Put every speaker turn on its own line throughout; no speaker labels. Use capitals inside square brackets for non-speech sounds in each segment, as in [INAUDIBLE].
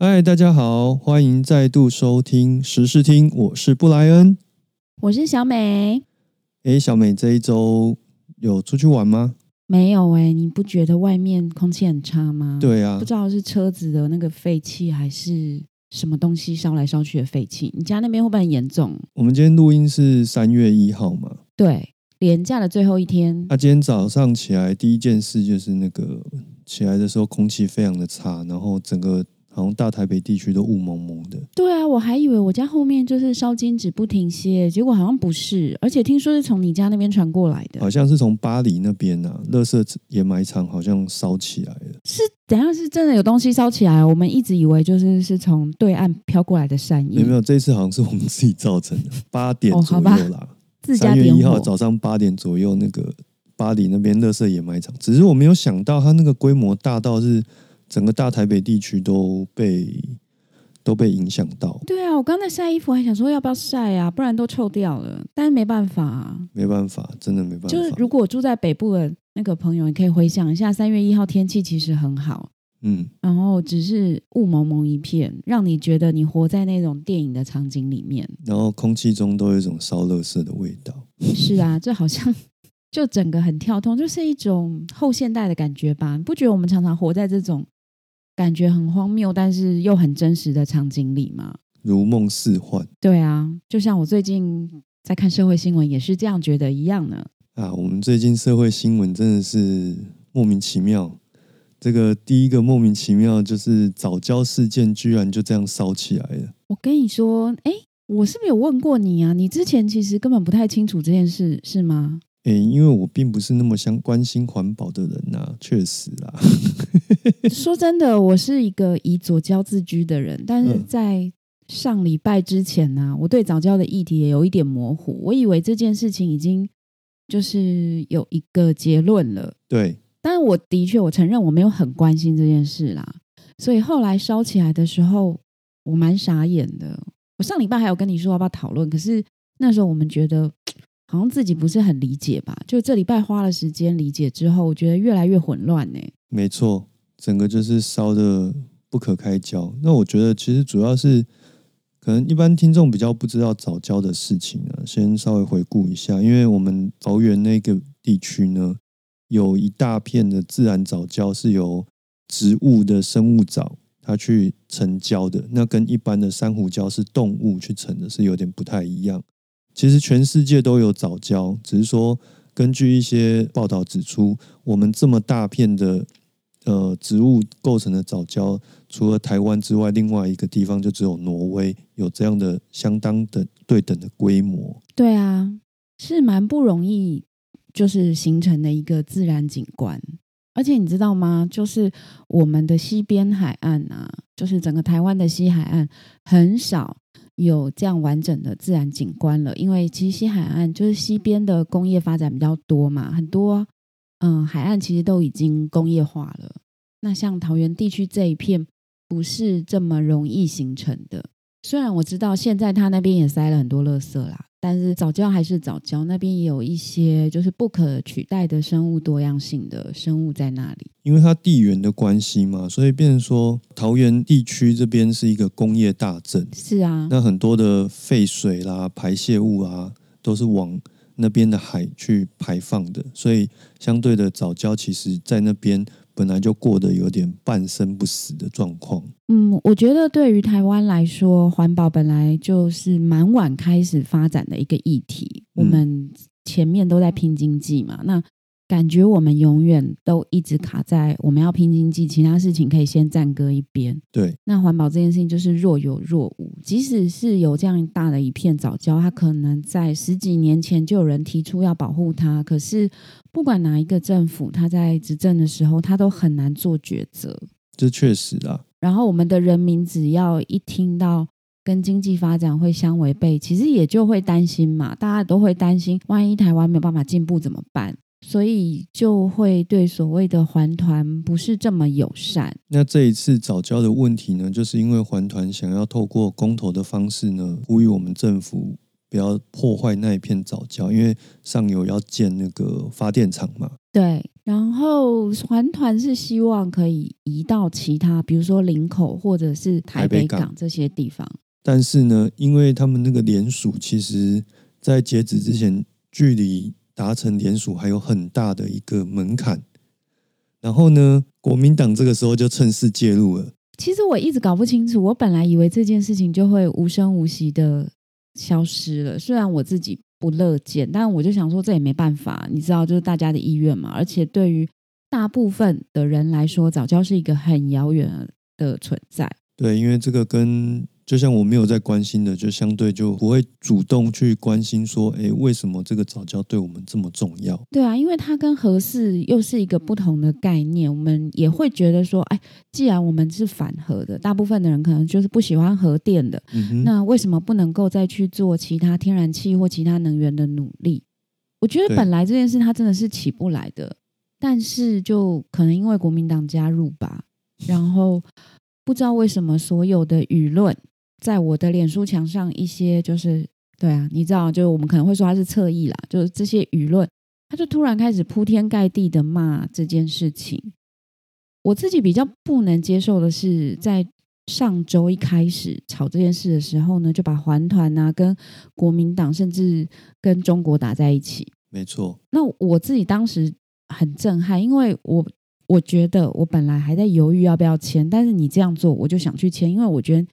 嗨，大家好，欢迎再度收听时事听，我是布莱恩。
我是小美，
哎，小美这一周有出去玩吗？
没有哎、你不觉得外面空气很差吗？，
对啊
不，知道是车子的那个废气，还是什么东西烧来烧去的废气。你家那边会不会很严重？
我们今天录音是三月一号嘛，
对，连假的最后一天，
那、今天早上起来第一件事就是那个起来的时候空气非常的差，然后整个好像大台北地区都雾蒙蒙的。
对啊，我还以为我家后面就是烧金纸不停歇，结果好像不是，而且听说是从你家那边传过来的，
好像是从巴黎那边啊，垃圾掩埋场好像烧起来了。
是等一下是真的有东西烧起来，我们一直以为就是是从对岸飘过来的善意，
有没有？这一次好像是我们自己造成的，八点左右啦。三月？一号早上八点左右，那个巴黎那边垃圾掩埋场，只是我没有想到它那个规模大到是整个大台北地区都被都被影响到，
对啊，我刚才晒衣服还想说要不要晒啊，不然都臭掉了，但是没办法、啊。
没办法，真的没办法。
就是如果住在北部的那个朋友，你可以回想一下，三月一号天气其实很好，
嗯，
然后只是雾蒙蒙一片，让你觉得你活在那种电影的场景里面。
然后空气中都有一种烧热色的味道。
是啊，这好像 [LAUGHS] 就整个很跳通，就是一种后现代的感觉吧？你不觉得我们常常活在这种感觉很荒谬，但是又很真实的场景里嘛？
如梦似幻
对啊，就像我最近在看社会新闻，也是这样觉得一样呢。
啊！我们最近社会新闻真的是莫名其妙。这个第一个莫名其妙就是早教事件，居然就这样烧起来了。
我跟你说，哎，我是不是有问过你啊？你之前其实根本不太清楚这件事，是吗？
诶，因为我并不是那么相关心环保的人呐、确实啦。[LAUGHS]
说真的，我是一个以左交自居的人，但是
嗯
在上礼拜之前呢、我对早教的议题也有一点模糊。我以为这件事情已经就是有一个结论了，
对，
但我的确我承认我没有很关心这件事啦。所以后来烧起来的时候，我蛮傻眼的。我上礼拜还有跟你说要不要讨论，可是那时候我们觉得好像自己不是很理解吧。就这礼拜花了时间理解之后，我觉得越来越混乱呢、
没错，整个就是烧的不可开交。那我觉得其实主要是可能一般听众比较不知道早教的事情呢，先稍微回顾一下，因为我们桃园那个地区呢，有一大片的自然早教是由植物的生物藻它去成胶的，那跟一般的珊瑚礁是动物去成的，是有点不太一样。其实全世界都有早教，只是说根据一些报道指出，我们这么大片的呃植物构成的早教，除了台湾之外，另外一个地方就只有挪威有这样的相当的对等的规模。
对啊，是蛮不容易，就是形成的一个自然景观。而且你知道吗？就是我们的西边海岸啊，就是整个台湾的西海岸，很少有这样完整的自然景观了。因为其实西海岸就是西边的工业发展比较多嘛，很多嗯海岸其实都已经工业化了。那像桃园地区这一片，不是这么容易形成的。虽然我知道现在他那边也塞了很多垃圾啦，但是早教还是早教，那边也有一些就是不可取代的生物多样性的生物在那里。
因为它地缘的关系嘛，所以变成说桃园地区这边是一个工业大镇，
是啊，
那很多的废水啦、排泄物啊，都是往那边的海去排放的，所以相对的早教其实在那边本来就过得有点半生不死的状况。
嗯，我觉得对于台湾来说，环保本来就是蛮晚开始发展的一个议题。我们前面都在拼经济嘛，那感觉我们永远都一直卡在我们要拼经济，其他事情可以先暂搁一边。
对，
那环保这件事情就是若有若无，即使是有这样大的一片早教，它可能在十几年前就有人提出要保护它，可是不管哪一个政府，他在执政的时候，他都很难做抉择。
这确实啊，
然后我们的人民只要一听到跟经济发展会相违背，其实也就会担心嘛，大家都会担心，万一台湾没有办法进步怎么办？所以就会对所谓的环团不是这么友善。
那这一次早教的问题呢，就是因为环团想要透过公投的方式呢，呼吁我们政府不要破坏那一片藻礁，因为上游要建那个发电厂嘛。
对，然后环团是希望可以移到其他，比如说林口或者是台北
港
港这些地方。
但是呢，因为他们那个联署，其实在截止之前，距离达成联署还有很大的一个门槛。然后呢，国民党这个时候就趁势介入了。
其实我一直搞不清楚，我本来以为这件事情就会无声无息的消失了，虽然我自己不乐见，但我就想说这也没办法，你知道，就是大家的意愿嘛。而且对于大部分的人来说，早教是一个很遥远的存在。
对，因为这个跟就像我没有在关心的，就相对就不会主动去关心说，哎，为什么这个早教对我们这么重要？
对啊，因为它跟合适又是一个不同的概念，我们也会觉得说，哎，既然我们是反核的，大部分的人可能就是不喜欢核电的，
嗯，
那为什么不能够再去做其他天然气或其他能源的努力？我觉得本来这件事它真的是起不来的，但是就可能因为国民党加入吧，然后不知道为什么所有的舆论在我的脸书墙上一些就是对啊，你知道，就是我们可能会说他是侧翼啦，就是这些舆论，他就突然开始铺天盖地的骂这件事情。我自己比较不能接受的是，在上周一开始吵这件事的时候呢，就把环团啊跟国民党甚至跟中国打在一起。
没错，
那我自己当时很震撼，因为我我觉得我本来还在犹豫要不要签，但是你这样做，我就想去签，因为我觉得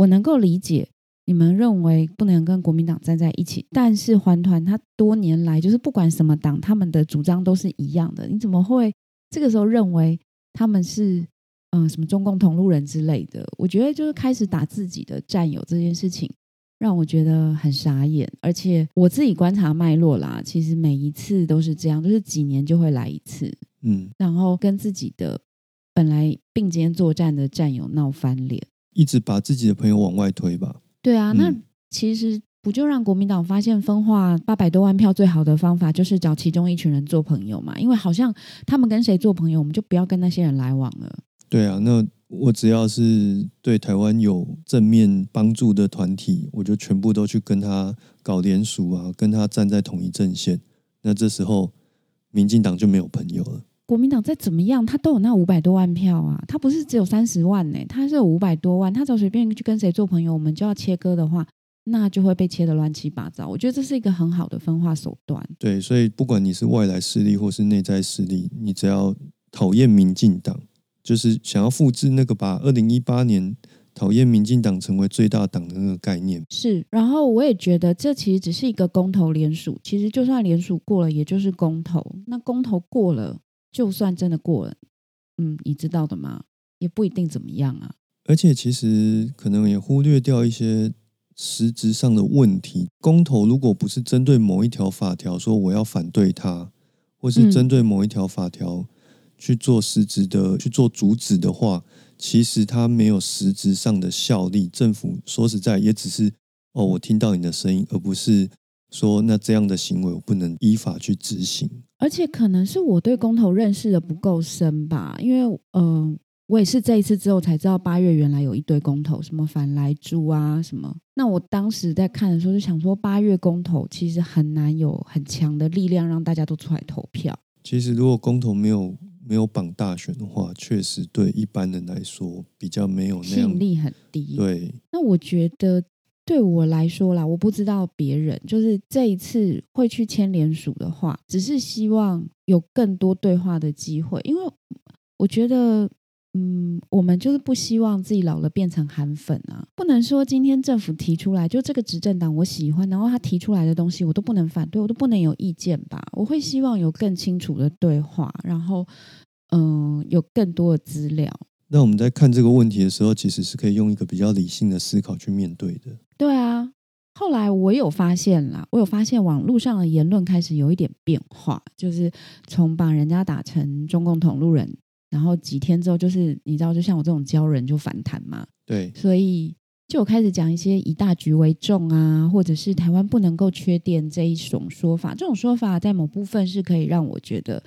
我能够理解你们认为不能跟国民党站在一起，但是环团他多年来就是不管什么党，他们的主张都是一样的，你怎么会这个时候认为他们是嗯、呃什么中共同路人之类的？我觉得就是开始打自己的战友这件事情。让我觉得很傻眼，而且我自己观察脉络啦，其实每一次都是这样，就是几年就会来一次，
嗯，
然后跟自己的本来并肩作战的战友闹翻脸。
一直把自己的朋友往外推吧。
对啊，那
嗯
其实不就让国民党发现分化八百多万票最好的方法就是找其中一群人做朋友嘛？因为好像他们跟谁做朋友，我们就不要跟那些人来往了。
对啊，那我只要是对台湾有正面帮助的团体，我就全部都去跟他搞联署啊，跟他站在同一阵线。那这时候，民进党就没有朋友了。
国民党再怎么样，他都有那五百多万票啊，他不是只有三十万呢、他是有五百多万，他只要随便去跟谁做朋友，我们就要切割的话，那就会被切的乱七八糟。我觉得这是一个很好的分化手段。
对，所以不管你是外来势力或是内在势力，你只要讨厌民进党，就是想要复制那个把二零一八年讨厌民进党成为最大党的那个概念。
是，然后我也觉得这其实只是一个公投联署，其实就算联署过了，也就是公投。那公投过了，就算真的过了，嗯，你知道的吗？也不一定怎么样啊。
而且其实可能也忽略掉一些实质上的问题。公投如果不是针对某一条法条说我要反对它，或是
嗯
针对某一条法条去做实质的去做阻止的话，其实它没有实质上的效力。政府说实在也只是哦，我听到你的声音，而不是说那这样的行为我不能依法去执行。
而且可能是我对公投认识的不够深吧，因为嗯、呃我也是这一次之后才知道八月原来有一堆公投，什么反来猪啊什么。那我当时在看的时候就想说，八月公投其实很难有很强的力量让大家都出来投票。
其实如果公投没有没有绑大选的话，确实对一般人来说比较没有那样
吸引力很低。，
对。
那我觉得对我来说啦，我不知道别人，就是这一次会去签连署的话，只是希望有更多对话的机会，因为我觉得。嗯，我们就是不希望自己老了变成韩粉啊！不能说今天政府提出来，就这个执政党我喜欢，然后他提出来的东西我都不能反对，我都不能有意见吧？我会希望有更清楚的对话，然后嗯，有更多的资料。
那我们在看这个问题的时候，其实是可以用一个比较理性的思考去面对的。
对啊，后来我有发现啦，我有发现网络上的言论开始有一点变化，就是从把人家打成中共同路人，然后几天之后，就是你知道，就像我这种教人就反弹嘛，
对，
所以就有开始讲一些以大局为重啊，或者是台湾不能够缺电这一种说法。这种说法在某部分是可以让我觉得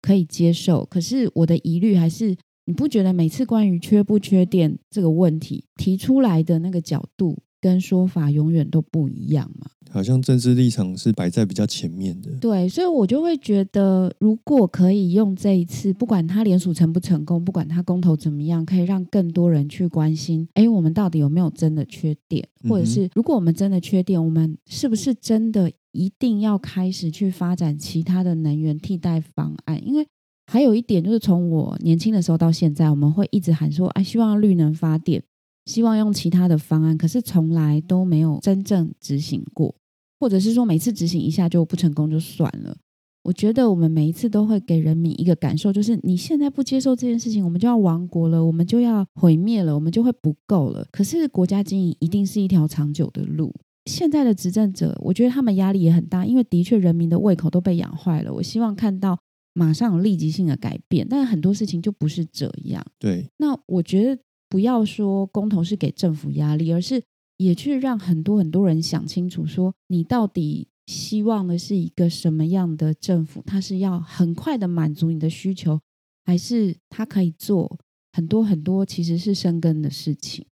可以接受，可是我的疑虑还是，你不觉得每次关于缺不缺电这个问题提出来的那个角度跟说法永远都不一样嘛？
好像政治立场是摆在比较前面的。
对，所以我就会觉得，如果可以用这一次，不管他联署成不成功，不管他公投怎么样，可以让更多人去关心，哎，我们到底有没有真的缺点，或者是如果我们真的缺点，我们是不是真的一定要开始去发展其他的能源替代方案？因为还有一点就是，从我年轻的时候到现在，我们会一直喊说，哎，希望绿能发电。希望用其他的方案，可是从来都没有真正执行过，或者是说每次执行一下就不成功就算了。我觉得我们每一次都会给人民一个感受，就是你现在不接受这件事情，我们就要亡国了，我们就要毁灭了，我们就会不够了。可是国家经营一定是一条长久的路。现在的执政者，我觉得他们压力也很大，因为的确人民的胃口都被养坏了。我希望看到马上有立即性的改变，但很多事情就不是这样。
对，
那我觉得。不要说公投是给政府压力，而是也去让很多很多人想清楚，说你到底希望的是一个什么样的政府？它是要很快的满足你的需求，还是它可以做很多很多其实是生根的事情？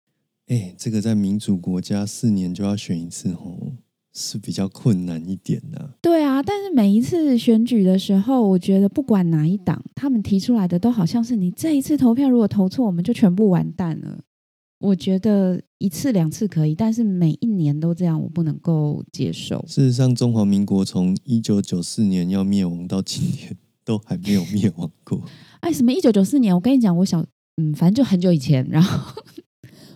哎，这个在民主国家四年就要选一次吼。是比较困难一点的，
对啊，但是每一次选举的时候，我觉得不管哪一党，他们提出来的都好像是你这一次投票如果投错，我们就全部完蛋了。我觉得一次两次可以，但是每一年都这样，我不能够接受。
事实上，中华民国从一九九四年要灭亡到今天，都还没有灭亡过。
哎，什么一九九四年？我跟你讲，我小嗯，反正就很久以前，然后。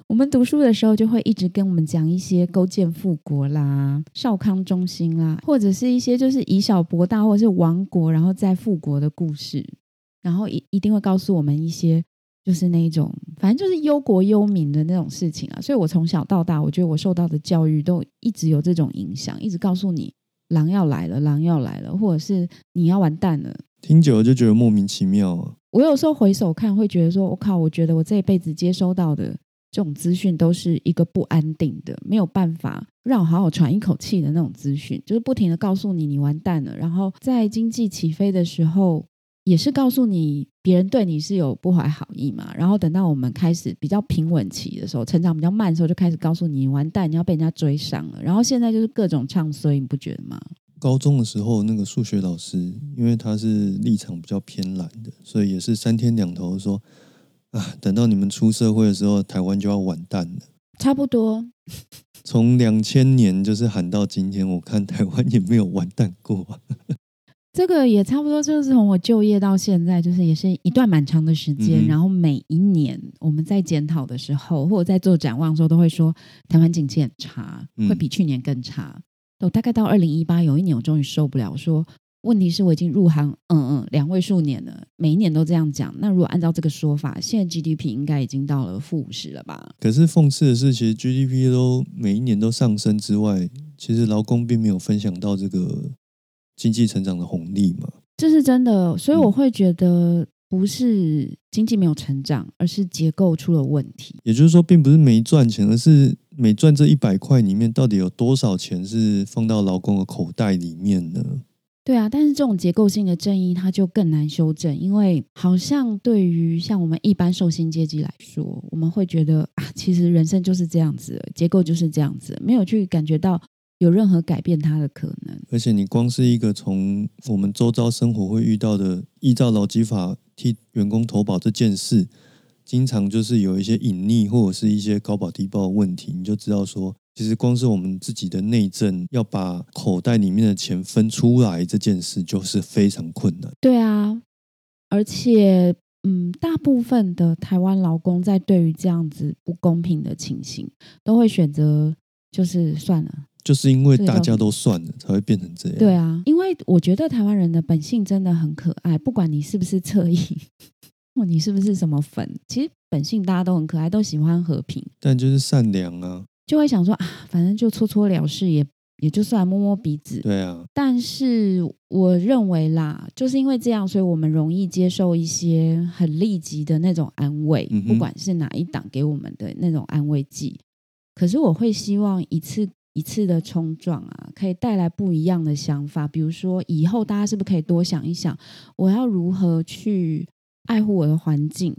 我们读书的时候就会一直跟我们讲一些勾践复国啦、少康中兴啦，或者是一些就是以小博大或者是亡国然后再复国的故事，然后一一定会告诉我们一些就是那一种反正就是忧国忧民的那种事情啊。所以我从小到大，我觉得我受到的教育都一直有这种影响，一直告诉你狼要来了，狼要来了，或者是你要完蛋了。
听久了就觉得莫名其妙啊。
我有时候回首看，会觉得说我靠，我觉得我这一辈子接收到的。这种资讯都是一个不安定的，没有办法让我好好喘一口气的那种资讯，就是不停的告诉你你完蛋了。然后在经济起飞的时候，也是告诉你别人对你是有不怀好意嘛。然后等到我们开始比较平稳期的时候，成长比较慢的时候，就开始告诉你完蛋，你要被人家追上了。然后现在就是各种唱衰，你不觉得吗？
高中的时候，那个数学老师，因为他是立场比较偏蓝的，所以也是三天两头说。啊！等到你们出社会的时候，台湾就要完蛋了。
差不多，
从两千年就是喊到今天，我看台湾也没有完蛋过。
这个也差不多，就是从我就业到现在，就是也是一段蛮长的时间。然后每一年我们在检讨的时候，或者在做展望的时候，都会说台湾经济很差，会比去年更差。我大概到二零一八有一年，我终于受不了，说。问题是我已经入行，嗯嗯，两位数年了，每一年都这样讲。那如果按照这个说法，现在 GDP 应该已经到了负五十了吧？
可是讽刺的是，其实 GDP 都每一年都上升之外，其实劳工并没有分享到这个经济成长的红利嘛？
这是真的，所以我会觉得不是经济没有成长，而是结构出了问题。
也就是说，并不是没赚钱，而是每赚这一百块里面，到底有多少钱是放到劳工的口袋里面呢？
对啊，但是这种结构性的正义，它就更难修正，因为好像对于像我们一般受薪阶级来说，我们会觉得啊，其实人生就是这样子，结构就是这样子，没有去感觉到有任何改变它的可能。
而且你光是一个从我们周遭生活会遇到的，依照劳基法替员工投保这件事，经常就是有一些隐匿或者是一些高保低报的问题，你就知道说。其实光是我们自己的内政，要把口袋里面的钱分出来这件事，就是非常困难。
对啊，而且，嗯，大部分的台湾劳工在对于这样子不公平的情形，都会选择就是算了。
就是因为大家都算了，才会变成这样。
对啊，因为我觉得台湾人的本性真的很可爱，不管你是不是侧翼，或 [LAUGHS] 你是不是什么粉，其实本性大家都很可爱，都喜欢和平。
但就是善良啊。
就会想说啊，反正就搓搓了事，也也就算摸摸鼻子。
对啊。
但是我认为啦，就是因为这样，所以我们容易接受一些很立即的那种安慰，不管是哪一党给我们的那种安慰剂。可是我会希望一次一次的冲撞啊，可以带来不一样的想法。比如说，以后大家是不是可以多想一想，我要如何去爱护我的环境？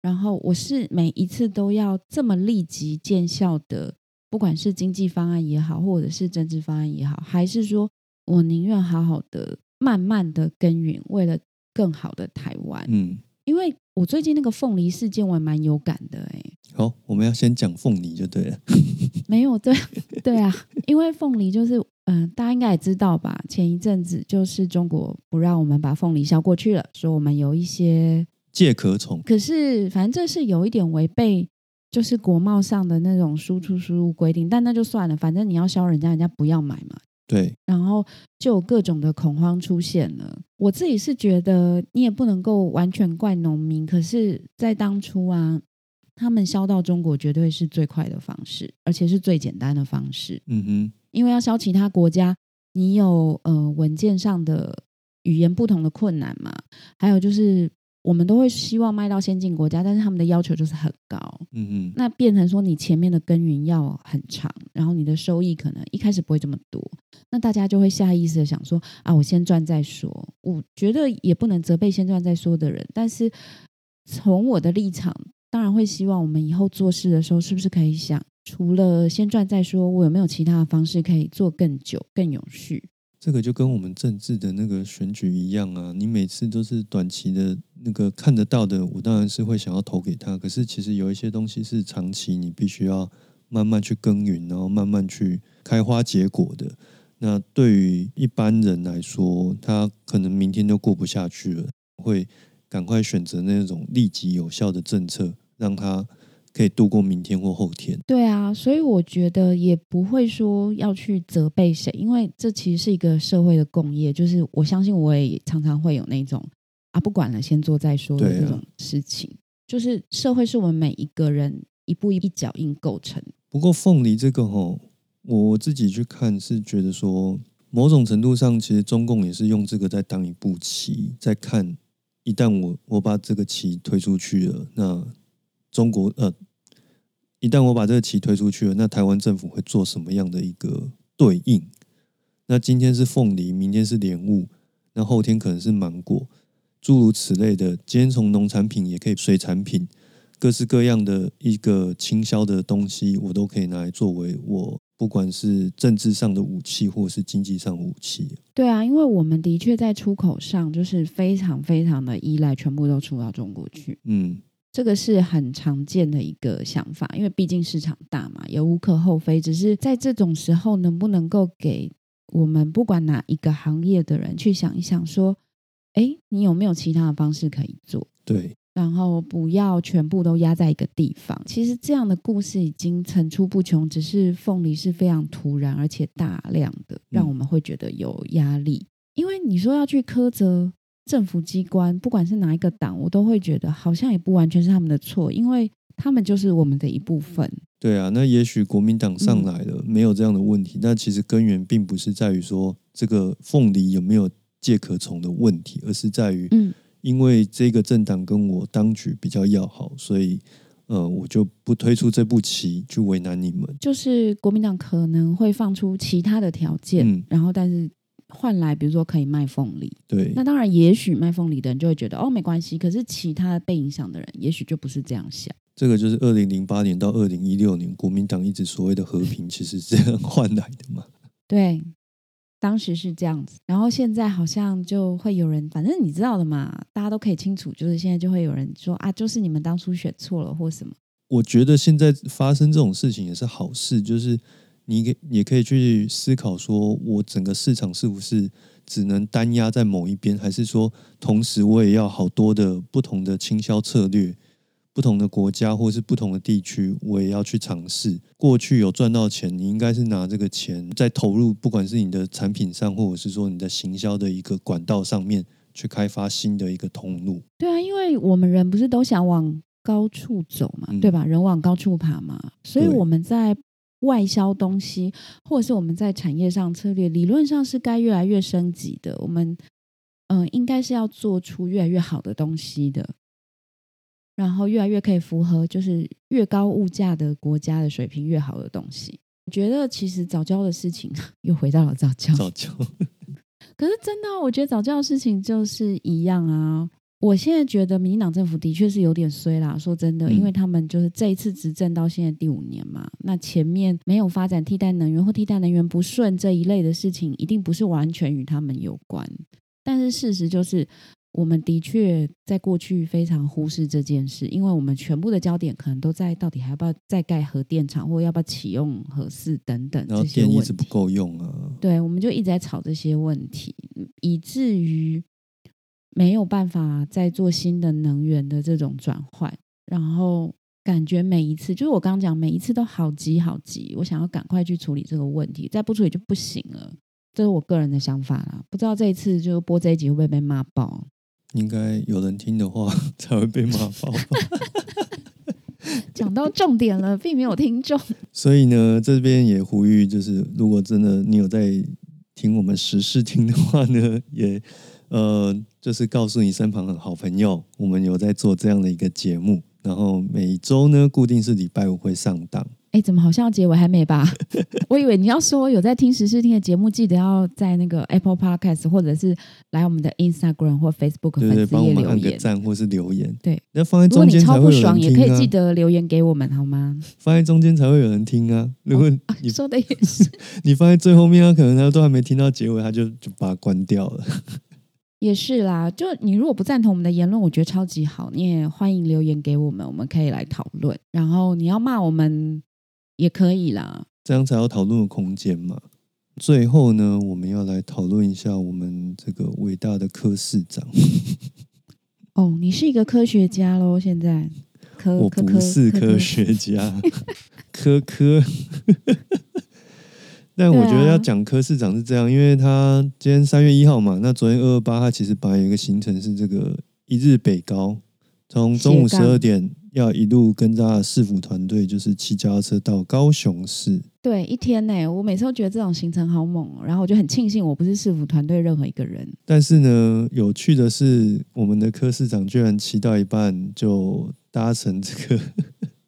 然后我是每一次都要这么立即见效的。不管是经济方案也好，或者是政治方案也好，还是说我宁愿好好的、慢慢的耕耘，为了更好的台湾。
嗯，
因为我最近那个凤梨事件，我也蛮有感的哎、
好，我们要先讲凤梨就对了。[LAUGHS]
没有对对啊，因为凤梨就是嗯、大家应该也知道吧？前一阵子就是中国不让我们把凤梨销过去了，说我们有一些，
介壳虫，
可是反正这是有一点违背。就是国贸上的那种输出输入规定，但那就算了，反正你要销人家，人家不要买嘛。
对，
然后就有各种的恐慌出现了。我自己是觉得你也不能够完全怪农民，可是，在当初啊，他们销到中国绝对是最快的方式，而且是最简单的方式。
嗯哼，
因为要销其他国家，你有呃文件上的语言不同的困难嘛，还有就是我们都会希望卖到先进国家，但是他们的要求就是很高。
嗯嗯，
那变成说你前面的耕耘要很长，然后你的收益可能一开始不会这么多，那大家就会下意识的想说啊，我先赚再说。我觉得也不能责备先赚再说的人，但是从我的立场，当然会希望我们以后做事的时候，是不是可以想，除了先赚再说，我有没有其他的方式可以做更久、更永续？
这个就跟我们政治的那个选举一样啊，你每次都是短期的那个看得到的，我当然是会想要投给他。可是其实有一些东西是长期，你必须要慢慢去耕耘，然后慢慢去开花结果的。那对于一般人来说，他可能明天就过不下去了，会赶快选择那种立即有效的政策，让他可以度过明天或后天。
对啊，所以我觉得也不会说要去责备谁，因为这其实是一个社会的共业。就是我相信我也常常会有那种啊，不管了，先做再说这种事情。就是社会是我们每一个人一步一脚印构成。
不过凤梨这个吼，我我自己去看是觉得说，某种程度上，其实中共也是用这个在当一步棋，在看一旦我我把这个棋推出去了，那中国呃，一旦我把这个棋推出去了，那台湾政府会做什么样的一个对应？那今天是凤梨，明天是莲雾，那后天可能是芒果，诸如此类的。今天从农产品也可以水产品，各式各样的一个倾销的东西，我都可以拿来作为我不管是政治上的武器，或者是经济上的武器。
对啊，因为我们的确在出口上就是非常非常的依赖，全部都出到中国去。
嗯，
这个是很常见的一个想法，因为毕竟市场大嘛，也无可厚非。只是在这种时候，能不能够给我们不管哪一个行业的人去想一想，说，哎，你有没有其他的方式可以做？
对，
然后不要全部都压在一个地方。其实这样的故事已经层出不穷，只是凤梨是非常突然而且大量的，让我们会觉得有压力。因为你说要去苛责政府机关，不管是哪一个党，我都会觉得好像也不完全是他们的错，因为他们就是我们的一部分。
对啊，那也许国民党上来了，没有这样的问题，那其实根源并不是在于说这个凤梨有没有介壳虫的问题，而是在于
嗯，
因为这个政党跟我当局比较要好，所以呃，我就不推出这步棋去为难你们。
就是国民党可能会放出其他的条件，
嗯
然后但是换来比如说可以卖凤梨。
对，
那当然，也许卖凤梨的人就会觉得哦没关系，可是其他被影响的人也许就不是这样想。
这个就是二零零八年到二零一六年国民党一直所谓的和平，其实是这样换来的嘛。
对，当时是这样子，然后现在好像就会有人，反正你知道的嘛，大家都可以清楚，就是现在就会有人说啊，就是你们当初选错了或什么。
我觉得现在发生这种事情也是好事，就是你也可以去思考，说我整个市场是不是只能单压在某一边，还是说同时我也要好多的不同的倾销策略，不同的国家或是不同的地区，我也要去尝试。过去有赚到钱，你应该是拿这个钱再投入，不管是你的产品上，或者是说你的行销的一个管道上面，去开发新的一个通路。
对啊，因为我们人不是都想往高处走嘛，
嗯
对吧？人往高处爬嘛，所以我们在外销东西，或者是我们在产业上策略，理论上是该越来越升级的。我们嗯、呃应该是要做出越来越好的东西的，然后越来越可以符合就是越高物价的国家的水平越好的东西。我觉得其实早教的事情 [LAUGHS] 又回到了早教，
早教，[LAUGHS]
可是真的啊、我觉得早教的事情就是一样啊。我现在觉得民进党政府的确是有点衰啦。说真的，
嗯
因为他们就是这一次执政到现在第五年嘛，那前面没有发展替代能源或替代能源不顺这一类的事情，一定不是完全与他们有关。但是事实就是，我们的确在过去非常忽视这件事，因为我们全部的焦点可能都在到底还要不要再盖核电厂，或要不要启用核四等等这些问题
电一直不。够用啊，
对，我们就一直在吵这些问题，以至于没有办法再做新的能源的这种转换，然后感觉每一次，就是我刚刚讲，每一次都好急好急，我想要赶快去处理这个问题，再不处理就不行了。这是我个人的想法啦，不知道这一次就播这一集会不会被骂爆？
应该有人听的话才会被骂爆吧。
讲到重点了，并没有听众。
所以呢，这边也呼吁，就是如果真的你有在听我们时事听的话呢，也呃，就是告诉你身旁的好朋友，我们有在做这样的一个节目，然后每周呢固定是礼拜五会上档。
哎，怎么好像结尾还没吧？[LAUGHS] 我以为你要说有在听时事听的节目，记得要在那个 Apple Podcast 或者是来我们的 Instagram 或 Facebook
对对，
粉丝
帮我们按个
页留言。
赞或是留言。
对，
那放在中间才
超不爽，
会有人听啊
也可以记，得留言给我们好吗？
放在中间才会有人听啊。如果你
说的也是，[LAUGHS]
你放在最后面，他可能他都还没听到结尾，他就就把它关掉了。
也是啦。就你如果不赞同我们的言论，我觉得超级好，你也欢迎留言给我们，我们可以来讨论。然后你要骂我们也可以啦。
这样才有讨论的空间嘛。最后呢，我们要来讨论一下我们这个伟大的科市长。[LAUGHS]
哦，你是一个科学家喽，现在 [LAUGHS] 科
我不是
科
科学家，科 [LAUGHS] 科。但我觉得要讲柯市长是这样，因为他今天三月一号嘛，那昨天二二八，他其实本来有一个行程是这个一日北高，从中午十二点要一路跟着他的市府团队，就是骑脚踏车到高雄市。
对，一天呢，我每次都觉得这种行程好猛哦，然后我就很庆幸我不是市府团队任何一个人。
但是呢，有趣的是，我们的柯市长居然骑到一半就搭乘这个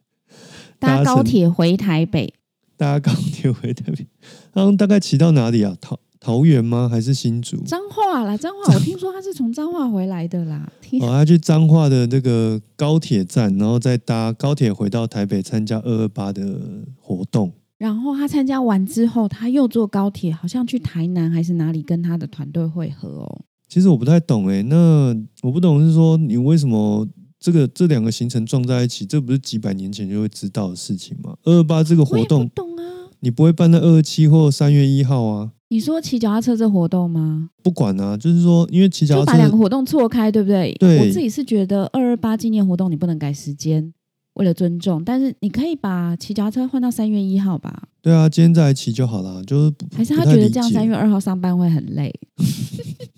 [LAUGHS]
搭高铁回台北，
搭高铁回台北，他们大概骑到哪里啊？桃桃园吗？还是新竹？
彰化啦，彰化，我听说他是从彰化回来的啦。[LAUGHS]
哦，他去彰化的那个高铁站，然后再搭高铁回到台北参加二二八的活动。
然后他参加完之后，他又坐高铁，好像去台南还是哪里跟他的团队会合哦。
其实我不太懂诶，那我不懂是说你为什么这个这两个行程撞在一起？这不是几百年前就会知道的事情吗？二二八这个活动，
懂啊。
你不会办在二二七或三月一号啊？
你说骑脚踏车这活动吗？
不管啊，就是说，因为骑脚踏车，
把两个活动错开，对不对？
对
我自己是觉得二二八纪念活动你不能改时间，为了尊重，但是你可以把骑脚踏车换到三月一号吧？
对啊，今天再来骑就好了。就是
还是他觉得这样三月二号上班会很累？[LAUGHS]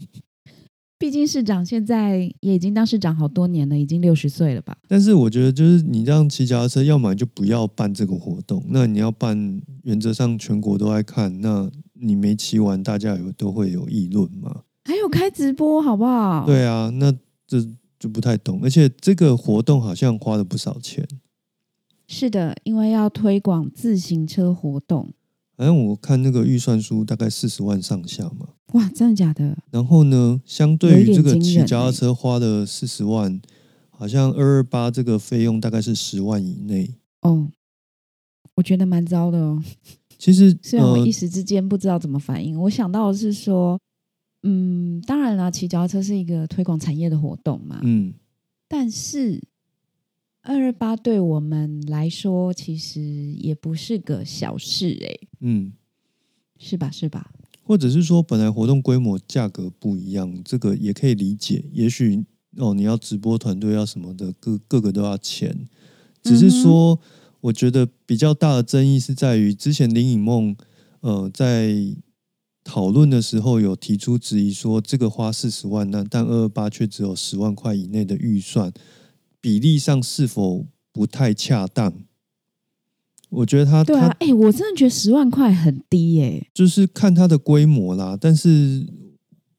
毕竟市长现在也已经当市长好多年了，已经六十岁了吧？
但是我觉得，就是你让骑脚踏车，要么就不要办这个活动。那你要办，原则上全国都在看，那你没骑完，大家有都会有议论嘛？
还有开直播，好不好？
对啊，那这就不太懂。而且这个活动好像花了不少钱，
是的，因为要推广自行车活动。
好像我看那个预算书大概四十万上下嘛。
哇，真的假的？
然后呢，相
有
对于这个骑脚踏
欸
车花的四十万，好像二二八这个费用大概是十万以内。
哦，我觉得蛮糟的哦。
其实呃
虽然我一，时之间不知道怎么反应，我想到的是说，嗯，当然啦，骑脚踏车是一个推广产业的活动嘛，
嗯，
但是二二八对我们来说其实也不是个小事诶、
嗯，
是吧？是吧？
或者是说本来活动规模价格不一样，这个也可以理解。也许哦，你要直播团队要什么的，各各个都要钱。只是说，我觉得比较大的争议是在于，之前林颖梦呃在讨论的时候有提出质疑，说这个花四十万，那但二二八却只有十万块以内的预算，比例上是否不太恰当？我觉得他他
对啊，哎、我真的觉得十万块很低耶、
就是看它的规模啦。但是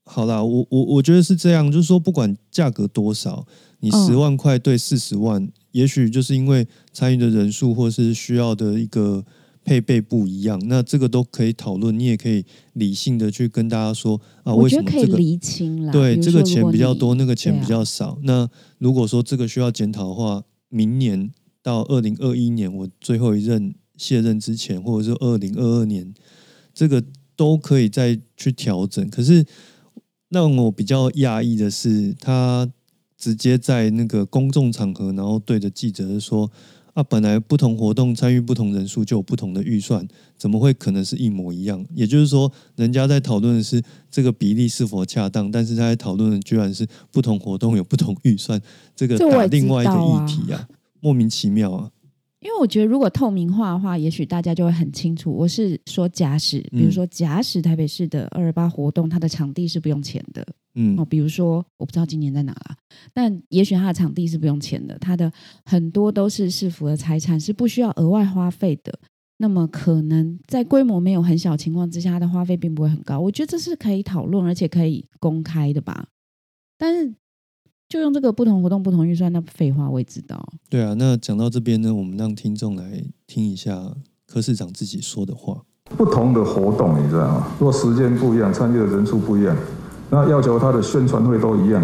好啦，我我我觉得是这样，就是说不管价格多少，你
嗯
十万块对四十万，也许就是因为参与的人数或是需要的一个配备不一样，那这个都可以讨论。你也可以理性的去跟大家说啊，为什么这个
厘清啦。
对这个钱比较多，那个钱比较少。那如果说这个需要检讨的话，明年到二零二一年我最后一任卸任之前，或者是二零二二年，这个都可以再去调整。可是让我比较讶异的是，他直接在那个公众场合，然后对着记者说。啊，本来不同活动参与不同人数就有不同的预算，怎么会可能是一模一样？也就是说，人家在讨论的是这个比例是否恰当，但是他在讨论的居然是不同活动有不同预算，这个另外一个议题啊，莫名其妙啊。
因为我觉得，如果透明化的话，也许大家就会很清楚。我是说，假使，比如
嗯
说，假使台北市的二二八活动，它的场地是不用钱的
嗯
哦。比如说，我不知道今年在哪啦，但也许他的场地是不用钱的，他的很多都是市府的财产，是不需要额外花费的。那么，可能在规模没有很小情况之下，它的花费并不会很高。我觉得这是可以讨论，而且可以公开的吧。但是，就用这个不同活动、不同预算，那废话我也知道。
对啊，那讲到这边呢，我们让听众来听一下柯市长自己说的话。
不同的活动，你知道吗？如果时间不一样，参与的人数不一样，那要求他的宣传会都一样。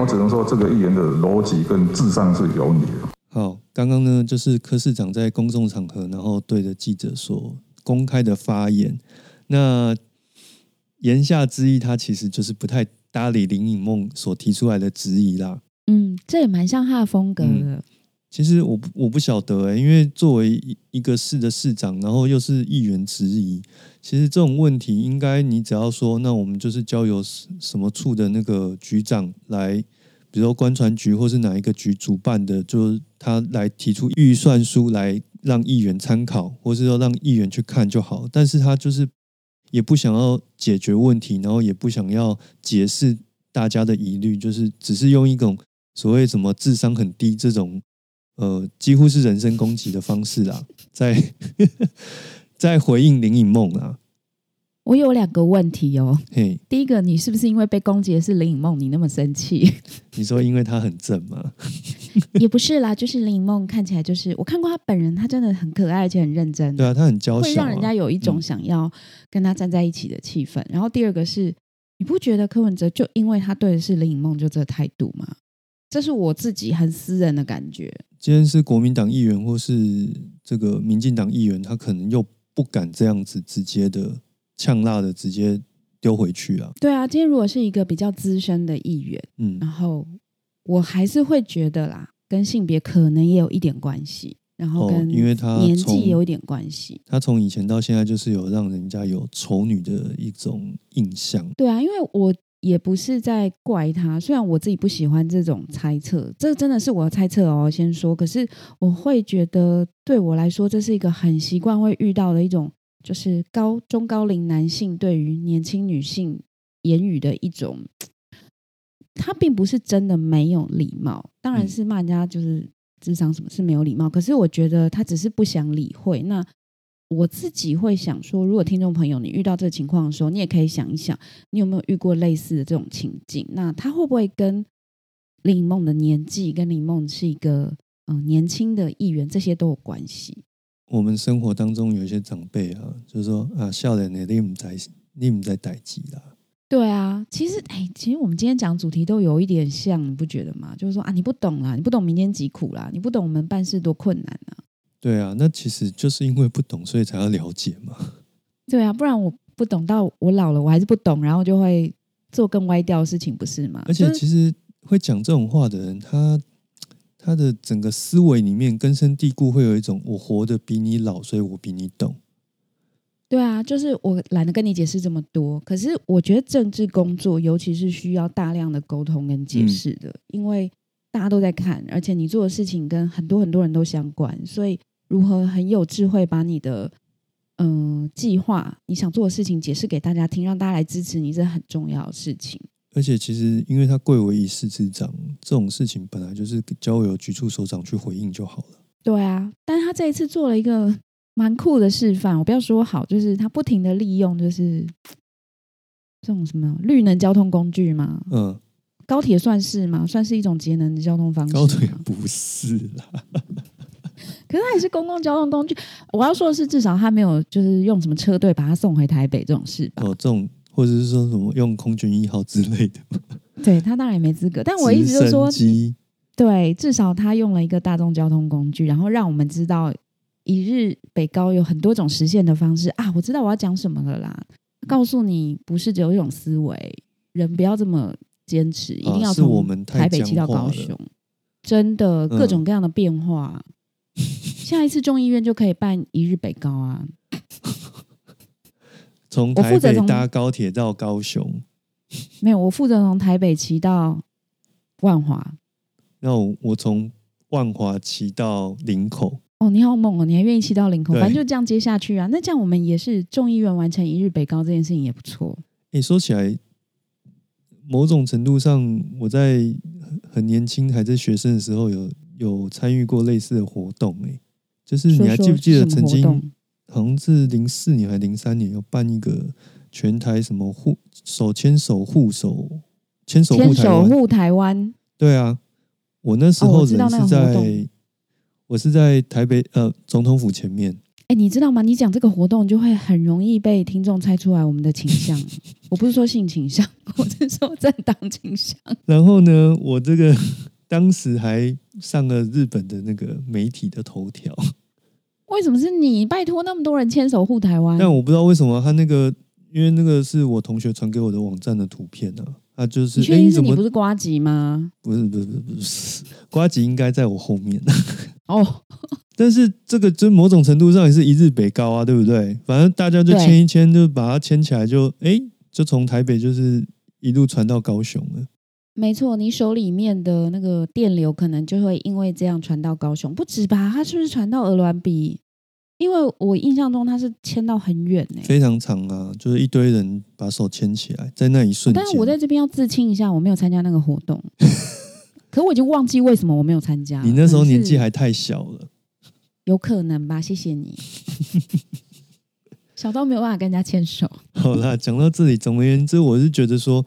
我只能说，这个议员的逻辑跟智商是有你的。
好，刚刚呢就是柯市长在公众场合，然后对着记者所公开的发言。那言下之意，他其实就是不太搭理林颖梦所提出来的质疑啦。
嗯，这也蛮像他的风格
嗯
的。
其实我不我不晓得哎、因为作为一一个市的市长，然后又是议员质疑，其实这种问题应该你只要说，那我们就是交由什什么处的那个局长来，比如说官船局或是哪一个局主办的，就他来提出预算书来让议员参考，或是说让议员去看就好。但是他就是也不想要解决问题，然后也不想要解释大家的疑虑，就是只是用一种所谓什么智商很低这种。呃，几乎是人身攻击的方式啦，在在回应林颖梦啊，
我有两个问题哦。
嘿，
第一个，你是不是因为被攻击的是林颖梦，你那么生气？[LAUGHS]
你说因为他很正吗？[LAUGHS]
也不是啦，就是林颖梦看起来就是我看过她本人，她真的很可爱，而且很认真，
对啊，他很娇小、啊，
会让人家有一种
嗯
想要跟她站在一起的气氛。然后第二个是，你不觉得柯文哲就因为他对的是林颖梦就这个态度吗？这是我自己很私人的感觉。
今天是国民党议员或是这个民进党议员，他可能又不敢这样子直接的呛辣的直接丢回去啊，
对啊，今天如果是一个比较资深的议员，
嗯。
然后我还是会觉得啦，跟性别可能也有一点关系，然后
哦
跟
因为他
年
从
纪有一点关系。
他从以前到现在就是有让人家有丑女的一种印象，
对啊，因为我也不是在怪他，虽然我自己不喜欢这种猜测，这真的是我的猜测哦，先说。可是我会觉得，对我来说，这是一个很习惯会遇到的一种，就是高中高龄男性对于年轻女性言语的一种，他并不是真的没有礼貌，当然
嗯
是骂人家就是智商什么是没有礼貌，可是我觉得他只是不想理会。那我自己会想说，如果听众朋友你遇到这个情况的时候，你也可以想一想，你有没有遇过类似的这种情境？那他会不会跟林颖梦的年纪，跟林颖梦是一个嗯、呃年轻的议员，这些都有关系？
我们生活当中有一些长辈啊，就是说啊，笑脸的你唔在你唔在代际啦，
对啊，其实哎，其实我们今天讲主题都有一点像，你不觉得吗？就是说啊，你不懂啦，你不懂民间疾苦啦，你不懂我们办事多困难啊。
对啊，那其实就是因为不懂，所以才要了解嘛。[LAUGHS]
对啊，不然我不懂到我老了，我还是不懂，然后就会做更歪掉的事情，不是吗？
而且其实会讲这种话的人，他他的整个思维里面根深蒂固，会有一种我活得比你老，所以我比你懂。
对啊，就是我懒得跟你解释这么多。可是我觉得政治工作，尤其是需要大量的沟通跟解释的，因为大家都在看，而且你做的事情跟很多很多人都相关，所以如何很有智慧把你的嗯、呃计划、你想做的事情解释给大家听，让大家来支持你，这是很重要的事情。
而且其实，因为他贵为一市之长，这种事情本来就是交由局处首长去回应就好了。
对啊，但是他这一次做了一个蛮酷的示范，我不要说好，就是他不停的利用，就是这种什么绿能交通工具嘛，
嗯，
高铁算是吗？算是一种节能的交通方式。
高铁不是啦，
可是它也是公共交通工具。我要说的是，至少他没有就是用什么车队把他送回台北这种事吧？
哦，这种或者是说什么用空军一号之类的，
对他当然也没资格。但我一直就说对，至少他用了一个大众交通工具，然后让我们知道一日北高有很多种实现的方式啊！我知道我要讲什么了啦，告诉你不是只有一种思维，人不要这么坚持，一定要从台北骑到高雄，真的各
嗯
种各样的变化。[LAUGHS] 下一次众议院就可以办一日北高啊！
从台北搭高铁到高雄，
没有，我负责从台北骑到万华。
那我我从万华骑到林口，
哦，你好猛哦！你还愿意骑到林口，反正就这样接下去啊。那这样我们也是众议院完成一日北高这件事情也不错。
诶，说起来，某种程度上，我在很很年轻还在学生的时候有，有参与过类似的活动。诶，就是你还记不记得曾经好像是零四年还零三年有办一个全台什么护手牵手护手牵手
牵
护台湾？
手护台湾，
对啊，我那时
哦
候人是在、
动
我是在台北呃总统府前面。
哎，你知道吗？你讲这个活动就会很容易被听众猜出来我们的倾向。[LAUGHS] 我不是说性倾向，[LAUGHS] 我是说政党倾向。
然后呢，我这个当时还上了日本的那个媒体的头条，[LAUGHS]
为什么是你？拜托，那么多人牵手护台湾，
但我不知道为什么他那个，因为那个是我同学传给我的网站的图片啊，他就是
你确定是你
怎么
不是瓜吉吗？
不是不是不是，瓜吉应该在我后面，[LAUGHS]
哦，
但是这个就某种程度上也是一日北高啊，对不对？反正大家就
对
牵一牵，就把它牵起来就，诶，就从台北就是一路传到高雄了。
没错，你手里面的那个电流可能就会因为这样传到高雄，不止吧？它是不是传到鹅銮鼻？因为我印象中它是牵到很远呢、
非常长啊，就是一堆人把手牵起来，在那一瞬间。
但是我在这边要自清一下，我没有参加那个活动。[LAUGHS] 可我已经忘记为什么我没有参加。
你那时候年纪还太小了，
有可能吧？谢谢你，[LAUGHS] 小到没有办法跟人家牵手。
好啦，讲到这里，总而言之，我是觉得说，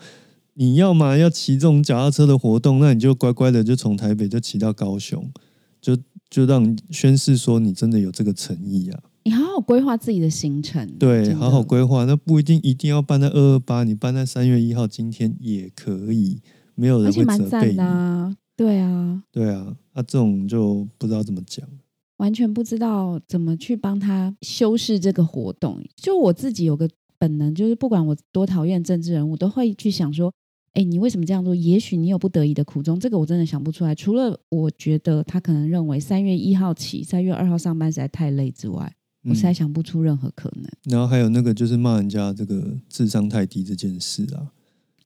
你要嘛要骑这种脚踏车的活动，那你就乖乖的就从台北就骑到高雄，就就让宣誓说你真的有这个诚意啊。
你好好规划自己的行程，
对，好好规划，那不一定一定要办在二二八，你办在三月一号，今天也可以，没有
而
人会责备你。
的啊。对啊，
对啊，啊，这种就不知道怎么讲。
完全不知道怎么去帮他修饰这个活动。就我自己有个本能，就是不管我多讨厌政治人物，都会去想说，哎，你为什么这样做？也许你有不得已的苦衷，这个我真的想不出来。除了我觉得他可能认为三月一号起，三月二号上班实在太累之外，我实在
嗯，
想不出任何可能。
然后还有那个就是骂人家这个智商太低这件事啊，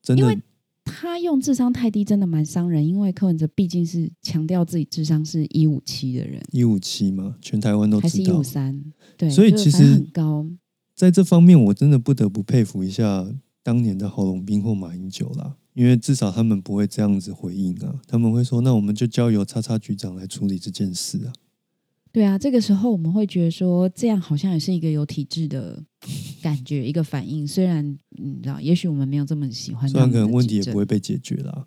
真的
因为他用智商太低，真的蛮伤人。因为柯文哲毕竟是强调自己智商是一五七的人，
一五七嘛，全台湾都知道
还是一五。三？对，
所以其实
很高。
在这方面，我真的不得不佩服一下当年的郝龙斌或马英九啦，因为至少他们不会这样子回应啊，他们会说，那我们就交由叉叉局长来处理这件事啊。
对啊，这个时候我们会觉得说，这样好像也是一个有体制的感觉，一个反应。虽然你知道，也许我们没有这么喜欢
虽然可能问题也不会被解决啦。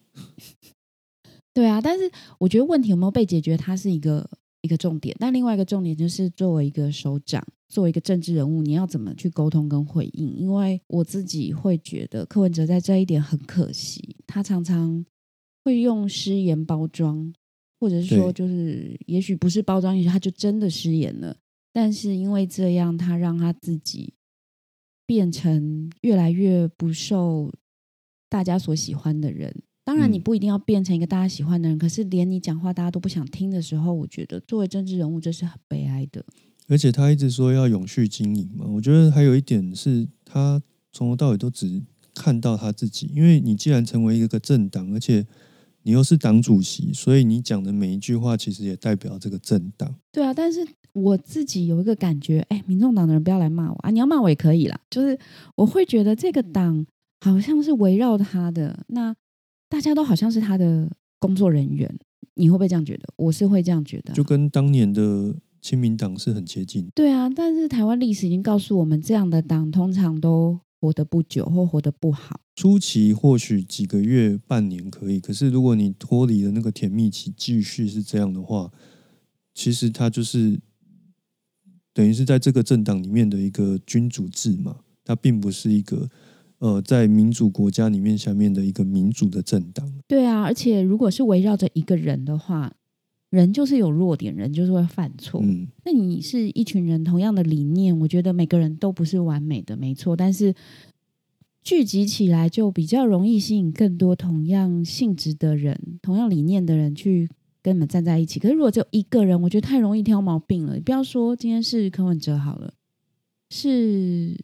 对啊，但是我觉得问题有没有被解决，它是一个一个重点。但另外一个重点就是，作为一个首长，作为一个政治人物，你要怎么去沟通跟回应？因为我自己会觉得柯文哲在这一点很可惜，他常常会用失言包装，或者是说，就是也许不是包装，也许他就真的失言了。但是因为这样，他让他自己变成越来越不受大家所喜欢的人。当然，你
嗯
不一定要变成一个大家喜欢的人，可是连你讲话大家都不想听的时候，我觉得作为政治人物，这是很悲哀的。
而且他一直说要永续经营嘛，我觉得还有一点是他从头到尾都只看到他自己，因为你既然成为一个政党，而且你又是党主席，所以你讲的每一句话其实也代表这个政党。
对啊，但是我自己有一个感觉，哎，民众党的人不要来骂我啊，你要骂我也可以啦。就是我会觉得这个党好像是围绕他的，那大家都好像是他的工作人员，你会不会这样觉得？我是会这样觉得啊。
就跟当年的亲民党是很接近。
对啊，但是台湾历史已经告诉我们，这样的党通常都活得不久或活得不好。
初期或许几个月、半年可以，可是如果你脱离了那个甜蜜期，继续是这样的话，其实他就是等于是在这个政党里面的一个君主制嘛，它并不是一个呃在民主国家里面下面的一个民主的政党。
对啊，而且如果是围绕着一个人的话，人就是有弱点，人就是会犯错。
嗯，
那你是一群人同样的理念，我觉得每个人都不是完美的，没错，但是聚集起来就比较容易吸引更多同样性质的人、同样理念的人去。跟你们站在一起，可是如果只有一个人，我觉得太容易挑毛病了。你不要说今天是柯文哲好了，是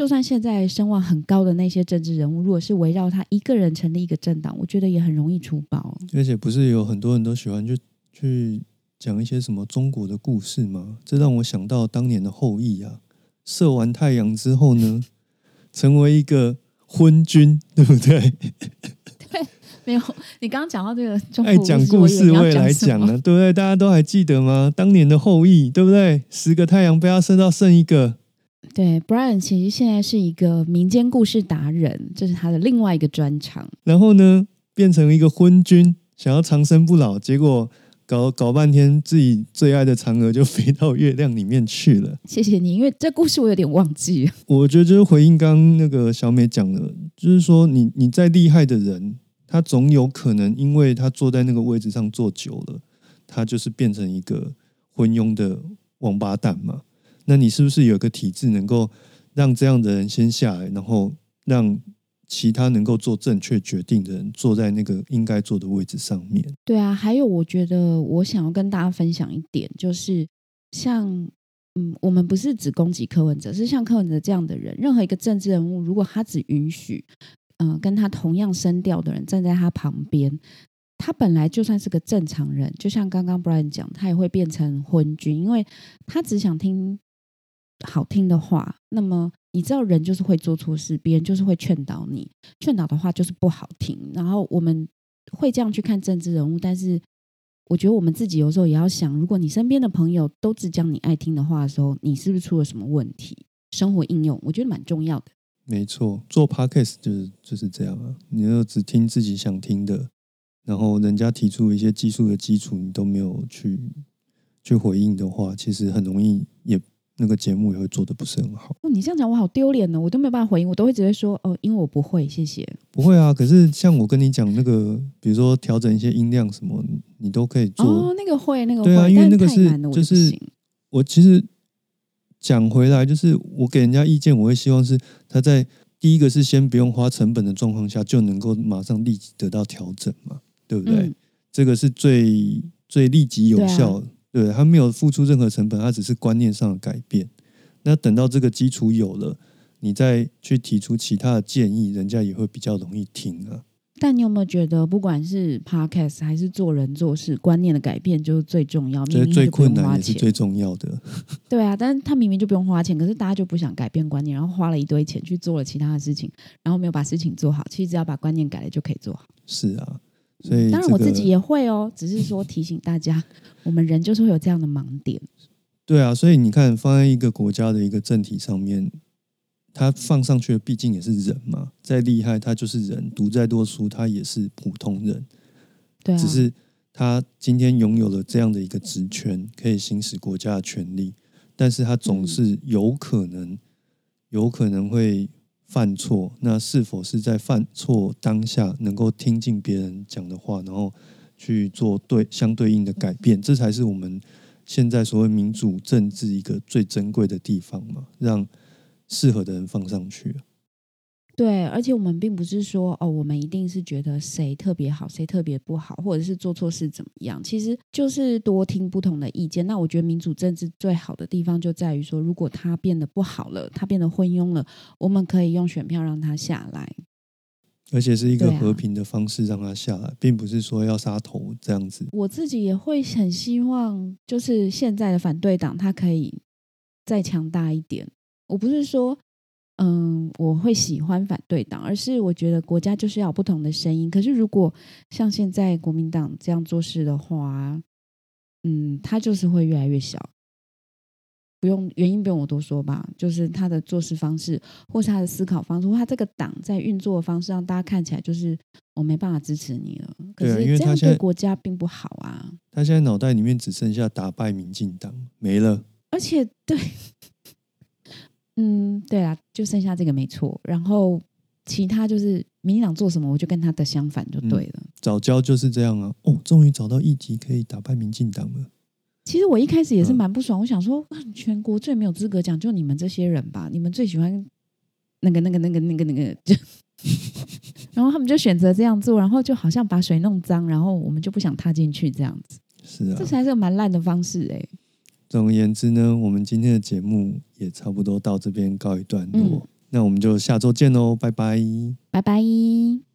就算现在声望很高的那些政治人物，如果是围绕他一个人成立一个政党，我觉得也很容易出包。
而且不是有很多人都喜欢去去讲一些什么中国的故事吗？这让我想到当年的后羿啊，射完太阳之后呢，[LAUGHS] 成为一个昏君，[LAUGHS] 对不对？
对没有，你刚刚讲到这个中
爱讲故事，我也来讲了，对不对？大家都还记得吗？当年的后羿，对不对？十个太阳被他射到剩一个。
对，Brian 其实现在是一个民间故事达人，这是他的另外一个专长。
然后呢，变成一个昏君，想要长生不老，结果搞搞半天，自己最爱的嫦娥就 [LAUGHS] 飞到月亮里面去了。
谢谢你，因为这故事我有点忘记。
我觉得就是回应刚那个小美讲的，就是说你你再厉害的人。他总有可能，因为他坐在那个位置上坐久了，他就是变成一个昏庸的王八蛋嘛。那你是不是有个体制能够让这样的人先下来，然后让其他能够做正确决定的人坐在那个应该坐的位置上面？
对啊，还有我觉得我想要跟大家分享一点，就是像嗯，我们不是只攻击柯文哲，是像柯文哲这样的人，任何一个政治人物，如果他只允许。嗯，跟他同样声调的人站在他旁边，他本来就算是个正常人，就像刚刚 Brian 讲，他也会变成昏君，因为他只想听好听的话。那么你知道，人就是会做错事，别人就是会劝导你，劝导的话就是不好听。然后我们会这样去看政治人物，但是我觉得我们自己有时候也要想，如果你身边的朋友都只讲你爱听的话的时候，你是不是出了什么问题？生活应用，我觉得蛮重要的。
没错，做 podcast 就是就是这样啊！你要只听自己想听的，然后人家提出一些技术的基础，你都没有去去回应的话，其实很容易那个节目也会做的不是很好。
哦，你这样讲我好丢脸呢，我都没有办法回应，我都会直接说哦，因为我不会，谢谢。
不会啊，可是像我跟你讲那个，比如说调整一些音量什么，你都可以做。
哦，那个会，那个
对啊，因为那个
是
就是我其实。讲回来，就是我给人家意见，我会希望是他在第一个是先不用花成本的状况下，就能够马上立即得到调整嘛，对不对？这个是最最立即有效，对他没有付出任何成本，他只是观念上的改变。那等到这个基础有了，你再去提出其他的建议，人家也会比较容易听啊。
但你有没有觉得，不管是 podcast 还是做人做事观念的改变，就是最重要。
明明最困难也是最重要的。[LAUGHS]
对啊，但是他明明就不用花钱，可是大家就不想改变观念，然后花了一堆钱去做了其他的事情，然后没有把事情做好。其实只要把观念改了就可以做好。
是啊，所以
当然我自己也会哦，只是说提醒大家，[LAUGHS] 我们人就是会有这样的盲点。
对啊，所以你看，放在一个国家的一个政体上面。他放上去的毕竟也是人嘛，再厉害他就是人，读再多书他也是普通人。
对，
只是他今天拥有了这样的一个职权，可以行使国家的权利，但是他总是有可能，有可能会犯错。那是否是在犯错当下能够听进别人讲的话，然后去做对相对应的改变？这才是我们现在所谓民主政治一个最珍贵的地方嘛，让。适合的人放上去，
对，而且我们并不是说哦，我们一定是觉得谁特别好，谁特别不好，或者是做错事怎么样，其实就是多听不同的意见。那我觉得民主政治最好的地方就在于说，如果他变得不好了，他变得昏庸了，我们可以用选票让他下来，
而且是一个和平的方式让他下来，并不是说要杀头这样子。
我自己也会很希望，就是现在的反对党他可以再强大一点。我不是说，嗯，我会喜欢反对党，而是我觉得国家就是要不同的声音。可是如果像现在国民党这样做事的话，嗯，他就是会越来越小。不用原因不用我多说吧，就是他的做事方式，或是他的思考方式，或他这个党在运作的方式，让大家看起来就是我没办法支持你了。可是这样
因为他
对国家并不好啊，
他现在脑袋里面只剩下打败民进党，没了。
而且对，嗯，对啊，就剩下这个没错，然后其他就是民进党做什么，我就跟他的相反就对了。
早教就是这样啊！哦，终于找到一集可以打败民进党了。
其实我一开始也是
嗯
蛮不爽，我想说，啊全国最没有资格讲就你们这些人吧，你们最喜欢那个那个那个那个那个，就 [LAUGHS] 然后他们就选择这样做，然后就好像把水弄脏，然后我们就不想踏进去这样子，
是啊
这，才是个蛮烂的方式哎、
总而言之呢，我们今天的节目也差不多到这边告一段落。
嗯
那我们就下周见喽，拜拜。
拜拜。